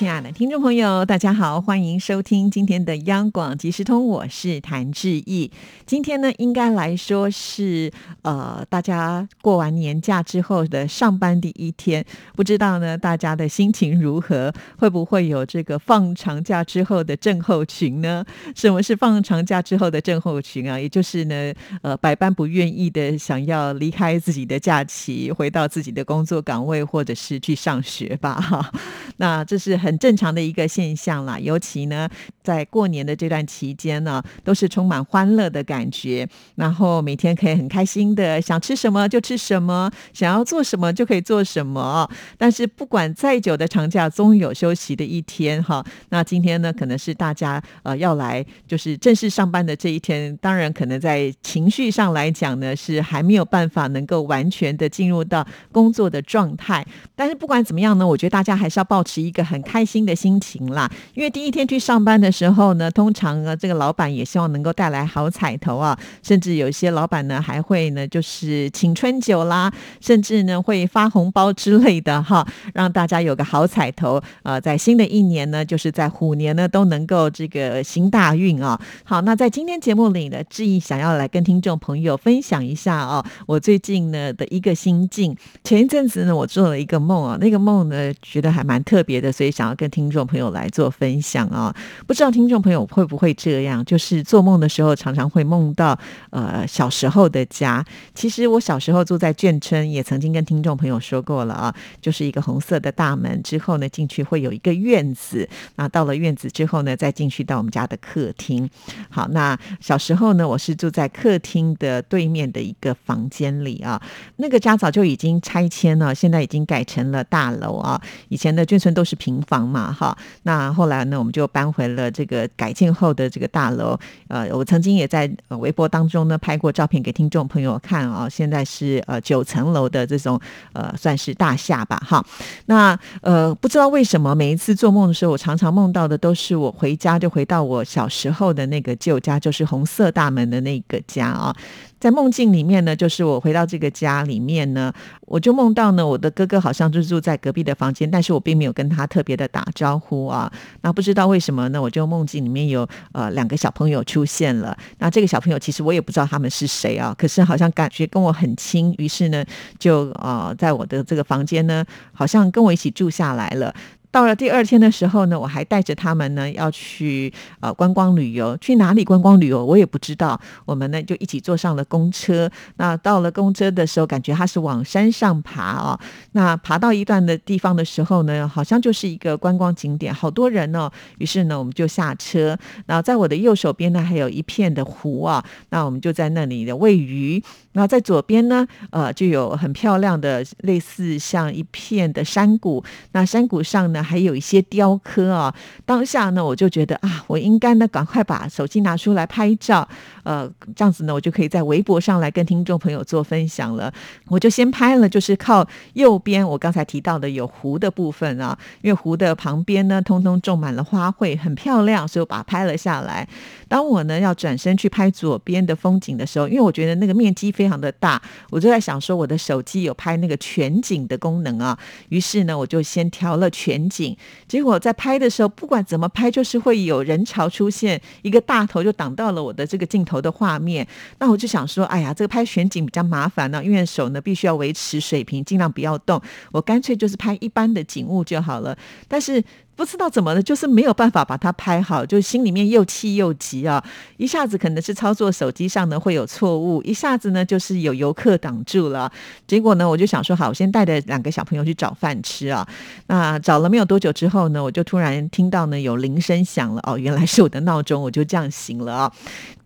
亲爱的听众朋友，大家好，欢迎收听今天的央广即时通，我是谭志毅。今天呢，应该来说是呃，大家过完年假之后的上班第一天，不知道呢，大家的心情如何？会不会有这个放长假之后的症候群呢？什么是放长假之后的症候群啊？也就是呢，呃，百般不愿意的想要离开自己的假期，回到自己的工作岗位，或者是去上学吧？哈，那这是很。很正常的一个现象啦，尤其呢，在过年的这段期间呢，都是充满欢乐的感觉，然后每天可以很开心的，想吃什么就吃什么，想要做什么就可以做什么。但是不管再久的长假，终有休息的一天哈。那今天呢，可能是大家呃要来就是正式上班的这一天，当然可能在情绪上来讲呢，是还没有办法能够完全的进入到工作的状态。但是不管怎么样呢，我觉得大家还是要保持一个很开。开心的心情啦，因为第一天去上班的时候呢，通常呢，这个老板也希望能够带来好彩头啊，甚至有些老板呢，还会呢，就是请春酒啦，甚至呢，会发红包之类的哈，让大家有个好彩头啊，在新的一年呢，就是在虎年呢，都能够这个行大运啊。好，那在今天节目里呢，志毅想要来跟听众朋友分享一下哦，我最近呢的一个心境。前一阵子呢，我做了一个梦啊，那个梦呢，觉得还蛮特别的，所以想。跟听众朋友来做分享啊，不知道听众朋友会不会这样？就是做梦的时候，常常会梦到呃小时候的家。其实我小时候住在眷村，也曾经跟听众朋友说过了啊，就是一个红色的大门，之后呢进去会有一个院子。那到了院子之后呢，再进去到我们家的客厅。好，那小时候呢，我是住在客厅的对面的一个房间里啊。那个家早就已经拆迁了，现在已经改成了大楼啊。以前的眷村都是平房。嘛哈，那后来呢，我们就搬回了这个改建后的这个大楼。呃，我曾经也在微博当中呢拍过照片给听众朋友看啊。现在是呃九层楼的这种呃算是大厦吧哈。那呃不知道为什么每一次做梦的时候，我常常梦到的都是我回家就回到我小时候的那个旧家，就是红色大门的那个家啊。在梦境里面呢，就是我回到这个家里面呢，我就梦到呢，我的哥哥好像就住在隔壁的房间，但是我并没有跟他特别的打招呼啊。那不知道为什么呢？我就梦境里面有呃两个小朋友出现了。那这个小朋友其实我也不知道他们是谁啊，可是好像感觉跟我很亲，于是呢，就呃在我的这个房间呢，好像跟我一起住下来了。到了第二天的时候呢，我还带着他们呢要去呃观光旅游，去哪里观光旅游我也不知道。我们呢就一起坐上了公车。那到了公车的时候，感觉它是往山上爬啊。那爬到一段的地方的时候呢，好像就是一个观光景点，好多人哦。于是呢，我们就下车。那在我的右手边呢，还有一片的湖啊。那我们就在那里的喂鱼。那在左边呢，呃，就有很漂亮的类似像一片的山谷。那山谷上呢。还有一些雕刻啊，当下呢，我就觉得啊，我应该呢赶快把手机拿出来拍照，呃，这样子呢，我就可以在微博上来跟听众朋友做分享了。我就先拍了，就是靠右边我刚才提到的有湖的部分啊，因为湖的旁边呢，通通种满了花卉，很漂亮，所以我把它拍了下来。当我呢要转身去拍左边的风景的时候，因为我觉得那个面积非常的大，我就在想说我的手机有拍那个全景的功能啊，于是呢我就先 调了全景，结果在拍的时候不管怎么拍，就是会有人潮出现，一个大头就挡到了我的这个镜头的画面。那我就想说，哎呀，这个拍全景比较麻烦呢，因为手呢必须要维持水平，尽量不要动，我干脆就是拍一般的景物就好了。但是。不知道怎么的，就是没有办法把它拍好，就心里面又气又急啊！一下子可能是操作手机上呢会有错误，一下子呢就是有游客挡住了。结果呢，我就想说好，我先带着两个小朋友去找饭吃啊。那找了没有多久之后呢，我就突然听到呢有铃声响了哦，原来是我的闹钟，我就这样醒了啊！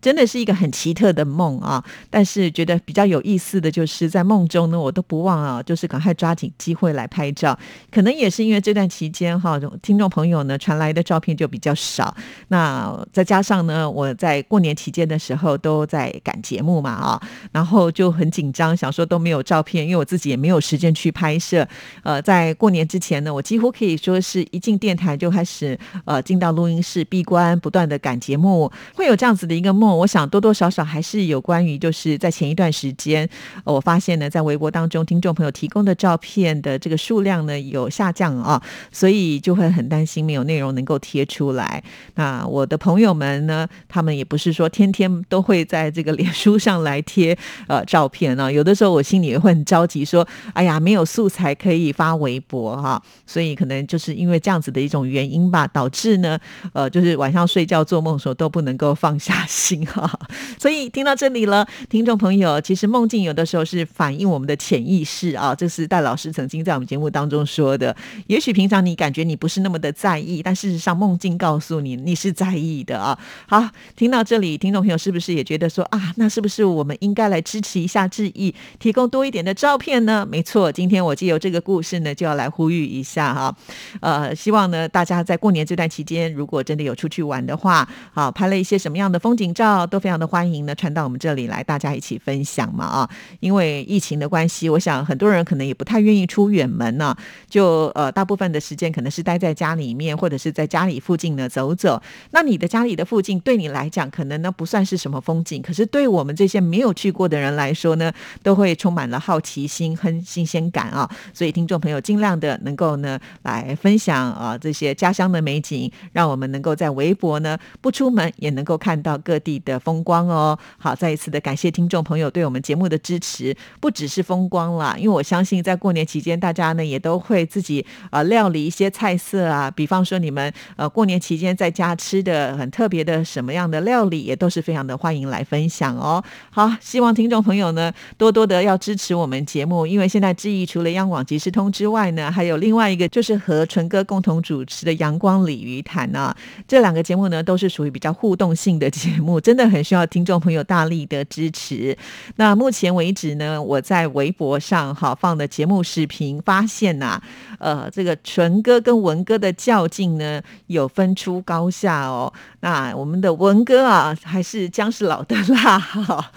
真的是一个很奇特的梦啊！但是觉得比较有意思的就是在梦中呢，我都不忘啊，就是赶快抓紧机会来拍照。可能也是因为这段期间哈，听众。朋友呢传来的照片就比较少。那再加上呢，我在过年期间的时候都在赶节目嘛啊，然后就很紧张，想说都没有照片，因为我自己也没有时间去拍摄。呃，在过年之前呢，我几乎可以说是一进电台就开始呃进到录音室闭关，不断的赶节目，会有这样子的一个梦。我想多多少少还是有关于就是在前一段时间，我发现呢，在微博当中听众朋友提供的照片的这个数量呢有下降啊，所以就会很担心没有内容能够贴出来。那我的朋友们呢，他们也不是说天天都会在这个脸书上来贴 呃照片啊，有的时候我心里也会很着急，说哎呀，没有素材可以发微博哈，所以可能就是因为这样子的一种原因吧，导致呢，呃，就是晚上睡觉做梦的时候都不能够放下心哈。所以听到这里了，听众朋友，其实梦境有的时候是反映我们的潜意识啊，这是戴老师曾经在我们节目当中说的。也许平常你感觉你不是那么的在意，但事实上梦境告诉你你是在意的啊。好，听到这里，听众朋友是不是也觉得说啊，那是不是我们应该来支持一下志毅，提供多一点的照片呢？没错，今天我借由这个故事呢，就要来呼吁一下哈。呃，希望呢大家在过年这段期间，如果真的有出去玩的话，好拍了一些什么样的风景照，都非常的欢迎呢传到我们这里来，大家一起分享嘛啊。因为疫情的关系，我想很多人可能也不太愿意出远门呢，就呃大部分的时间可能是待在家家里面，或者是在家里附近呢走走。那你的家里的附近对你来讲，可能呢不算是什么风景，可是对我们这些没有去过的人来说呢，都会充满了好奇心和新鲜感啊。所以听众朋友尽量的能够呢来分享啊这些家乡的美景，让我们能够在微博呢不出门也能够看到各地的风光哦。好，再一次的感谢听众朋友对我们节目的支持，不只是风光啦，因为我相信在过年期间，大家呢也都会自己啊料理一些菜色，啊比方说你们呃过年期间在家吃的很特别的什么样的料理，也都是非常的欢迎来分享哦。好，希望听众朋友呢多多的要支持我们节目，因为现在志毅除了央广即时通之外呢，还有另外一个就是和纯哥共同主持的阳光鲤鱼潭啊，这两个节目呢都是属于比较互动性的 节目，真的很需要听众朋友大力的支持。那目前为止呢，我在微博上哈放的节目视频，发现呐，呃，这个纯哥跟文哥的的较劲呢，有分出高下哦。那我们的文哥啊，还是姜是老的辣哈，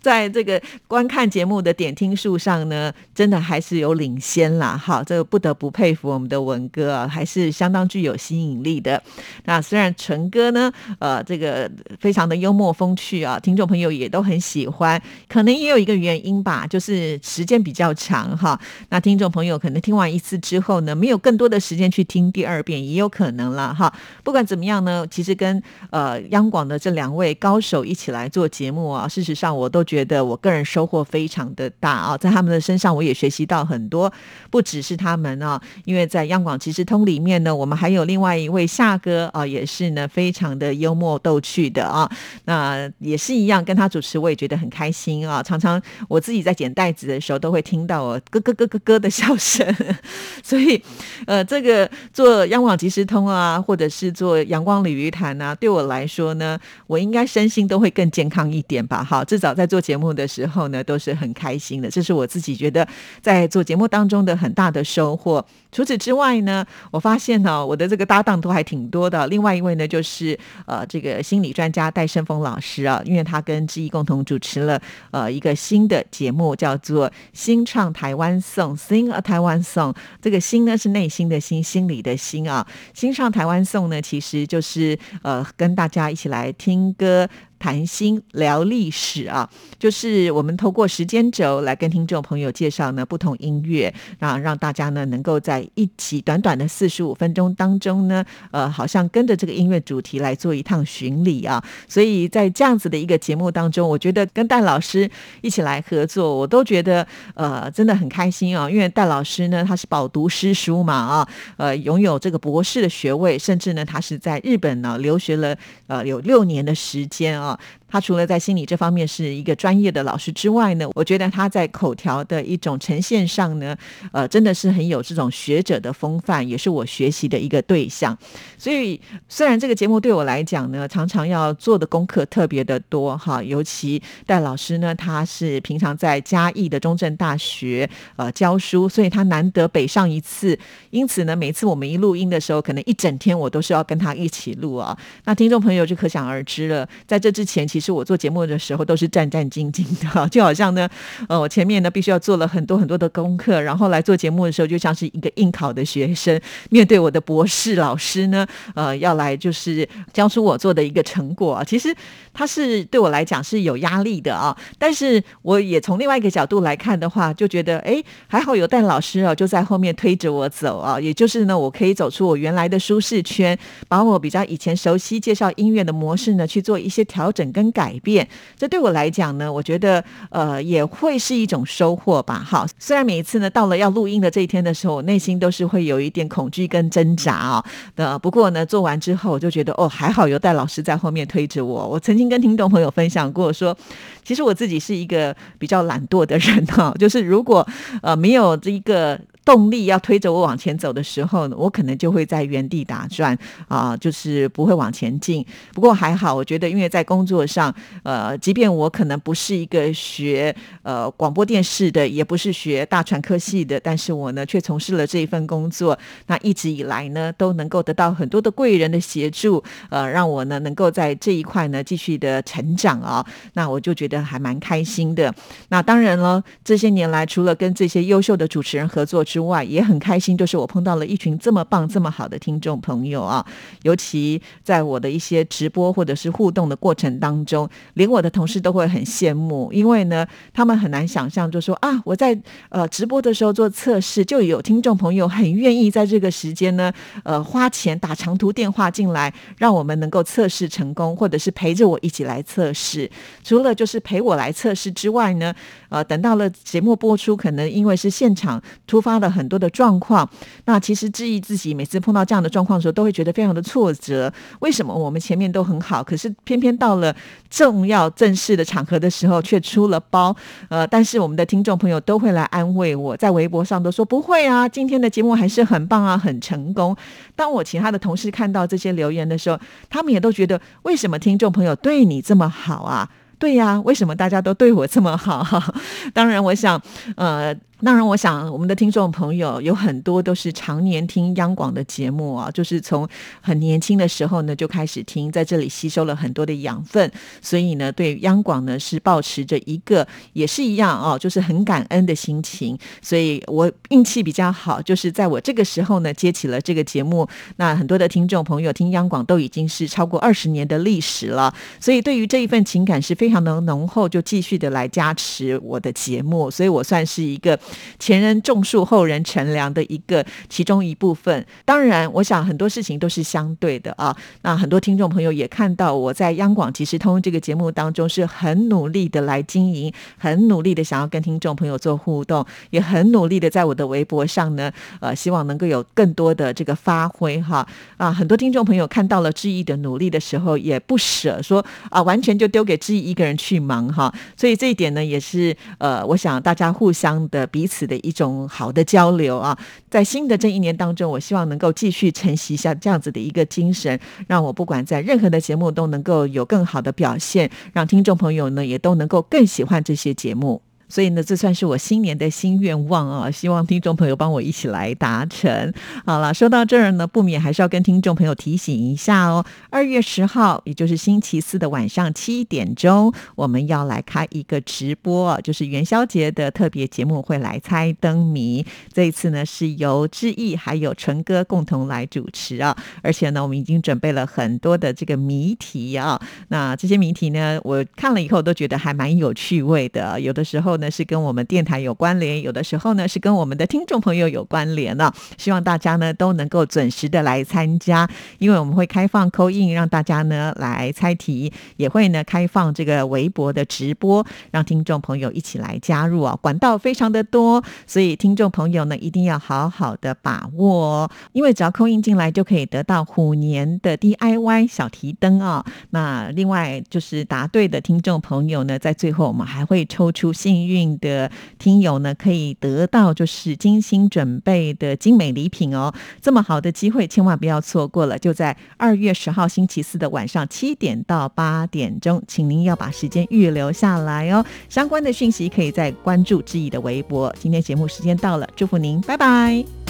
在这个观看节目的点听数上呢，真的还是有领先啦。哈，这个不得不佩服我们的文哥啊，还是相当具有吸引力的。那虽然纯哥呢，呃，这个非常的幽默风趣啊，听众朋友也都很喜欢。可能也有一个原因吧，就是时间比较长哈。那听众朋友可能听完一次之后呢，没有更多的时间去听第二二遍，也有可能了哈。不管怎么样呢，其实跟呃央广的这两位高手一起来做节目啊，事实上我都觉得我个人收获非常的大啊，在他们的身上我也学习到很多，不只是他们啊，因为在央广其实通里面呢，我们还有另外一位夏哥啊，也是呢非常的幽默逗趣的啊，那也是一样跟他主持，我也觉得很开心啊。常常我自己在捡袋子的时候，都会听到我咯咯咯咯咯的笑声，所以呃，这个做央广即时通啊，或者是做阳光鲤鱼潭啊，对我来说呢，我应该身心都会更健康一点吧。哈，至少在做节目的时候呢，都是很开心的，这是我自己觉得在做节目当中的很大的收获。除此之外呢，我发现呢，我的这个搭档都还挺多的。另外一位呢，就是呃，这个心理专家戴胜峰老师啊，因为他跟志毅共同主持了呃一个新的节目，叫做《新唱台湾颂》（Sing a Taiwan Song）。这个“心”呢是内心的“心”，心里的“心”啊。《新上台湾颂》呢，其实就是呃，跟大家一起来听歌。谈心聊历史啊，就是我们透过时间轴来跟听众朋友介绍呢不同音乐啊，让大家呢能够在一起短短的四十五分钟当中呢，呃，好像跟着这个音乐主题来做一趟巡礼啊。所以在这样子的一个节目当中，我觉得跟戴老师一起来合作，我都觉得呃真的很开心啊。因为戴老师呢他是饱读诗书嘛啊，呃，拥有这个博士的学位，甚至呢他是在日本呢留学了呃有六年的时间啊。Merci. 他除了在心理这方面是一个专业的老师之外呢，我觉得他在口条的一种呈现上呢，呃，真的是很有这种学者的风范，也是我学习的一个对象。所以，虽然这个节目对我来讲呢，常常要做的功课特别的多哈，尤其戴老师呢，他是平常在嘉义的中正大学呃教书，所以他难得北上一次，因此呢，每次我们一录音的时候，可能一整天我都是要跟他一起录啊。那听众朋友就可想而知了，在这之前，其是我做节目的时候都是战战兢兢的，就好像呢，呃，我前面呢必须要做了很多很多的功课，然后来做节目的时候，就像是一个应考的学生，面对我的博士老师呢，呃，要来就是交出我做的一个成果。其实他是对我来讲是有压力的啊，但是我也从另外一个角度来看的话，就觉得哎，还好有戴老师啊，就在后面推着我走啊，也就是呢，我可以走出我原来的舒适圈，把我比较以前熟悉介绍音乐的模式呢去做一些调整跟改变。这对我来讲呢，我觉得呃也会是一种收获吧。好，虽然每一次呢到了要录音的这一天的时候，我内心都是会有一点恐惧跟挣扎啊。呃，不过呢，做完之后我就觉得哦，还好有戴老师在后面推着我。我曾经跟听众朋友分享过说，其实我自己是一个比较懒惰的人哈，就是如果呃没有这一个。动力要推着我往前走的时候呢，我可能就会在原地打转啊，就是不会往前进。不过还好，我觉得因为在工作上，呃，即便我可能不是一个学呃广播电视的，也不是学大传科系的，但是我呢却从事了这一份工作。那一直以来呢，都能够得到很多的贵人的协助，呃，让我呢能够在这一块呢继续的成长啊。那我就觉得还蛮开心的。那当然了，这些年来除了跟这些优秀的主持人合作。之外也很开心，就是我碰到了一群这么棒、这么好的听众朋友啊！尤其在我的一些直播或者是互动的过程当中，连我的同事都会很羡慕，因为呢，他们很难想象，就说啊，我在呃直播的时候做测试，就有听众朋友很愿意在这个时间呢，呃，花钱打长途电话进来，让我们能够测试成功，或者是陪着我一起来测试。除了就是陪我来测试之外呢，呃，等到了节目播出，可能因为是现场突发。了很多的状况，那其实质疑自己每次碰到这样的状况的时候，都会觉得非常的挫折。为什么我们前面都很好，可是偏偏到了重要正式的场合的时候却出了包？呃，但是我们的听众朋友都会来安慰我，在微博上都说不会啊，今天的节目还是很棒啊，很成功。当我其他的同事看到这些留言的时候，他们也都觉得为什么听众朋友对你这么好啊？对呀，为什么大家都对我这么好？当然，我想，呃。当然，我想我们的听众朋友有很多都是常年听央广的节目啊，就是从很年轻的时候呢就开始听，在这里吸收了很多的养分，所以呢，对央广呢是保持着一个也是一样哦，就是很感恩的心情。所以我运气比较好，就是在我这个时候呢接起了这个节目。那很多的听众朋友听央广都已经是超过二十年的历史了，所以对于这一份情感是非常的浓厚，就继续的来加持我的节目。所以我算是一个。前人种树，后人乘凉的一个其中一部分。当然，我想很多事情都是相对的啊。那很多听众朋友也看到我在央广即时通这个节目当中是很努力的来经营，很努力的想要跟听众朋友做互动，也很努力的在我的微博上呢，呃，希望能够有更多的这个发挥哈。啊，很多听众朋友看到了志毅的努力的时候，也不舍说啊，完全就丢给志毅一个人去忙哈。所以这一点呢，也是呃，我想大家互相的彼。彼此的一种好的交流啊，在新的这一年当中，我希望能够继续承袭一下这样子的一个精神，让我不管在任何的节目都能够有更好的表现，让听众朋友呢也都能够更喜欢这些节目。所以呢，这算是我新年的新愿望啊！希望听众朋友帮我一起来达成。好了，说到这儿呢，不免还是要跟听众朋友提醒一下哦。二月十号，也就是星期四的晚上七点钟，我们要来开一个直播，就是元宵节的特别节目，会来猜灯谜。这一次呢，是由志毅还有纯哥共同来主持啊。而且呢，我们已经准备了很多的这个谜题啊。那这些谜题呢，我看了以后都觉得还蛮有趣味的。有的时候。呢是跟我们电台有关联，有的时候呢是跟我们的听众朋友有关联呢。希望大家呢都能够准时的来参加，因为我们会开放扣印，让大家呢来猜题，也会呢开放这个微博的直播，让听众朋友一起来加入啊。管道非常的多，所以听众朋友呢一定要好好的把握哦，因为只要扣印进来就可以得到虎年的 DIY 小提灯啊。那另外就是答对的听众朋友呢，在最后我们还会抽出幸运运的听友呢，可以得到就是精心准备的精美礼品哦。这么好的机会，千万不要错过了。就在二月十号星期四的晚上七点到八点钟，请您要把时间预留下来哦。相关的讯息可以在关注志毅的微博。今天节目时间到了，祝福您，拜拜。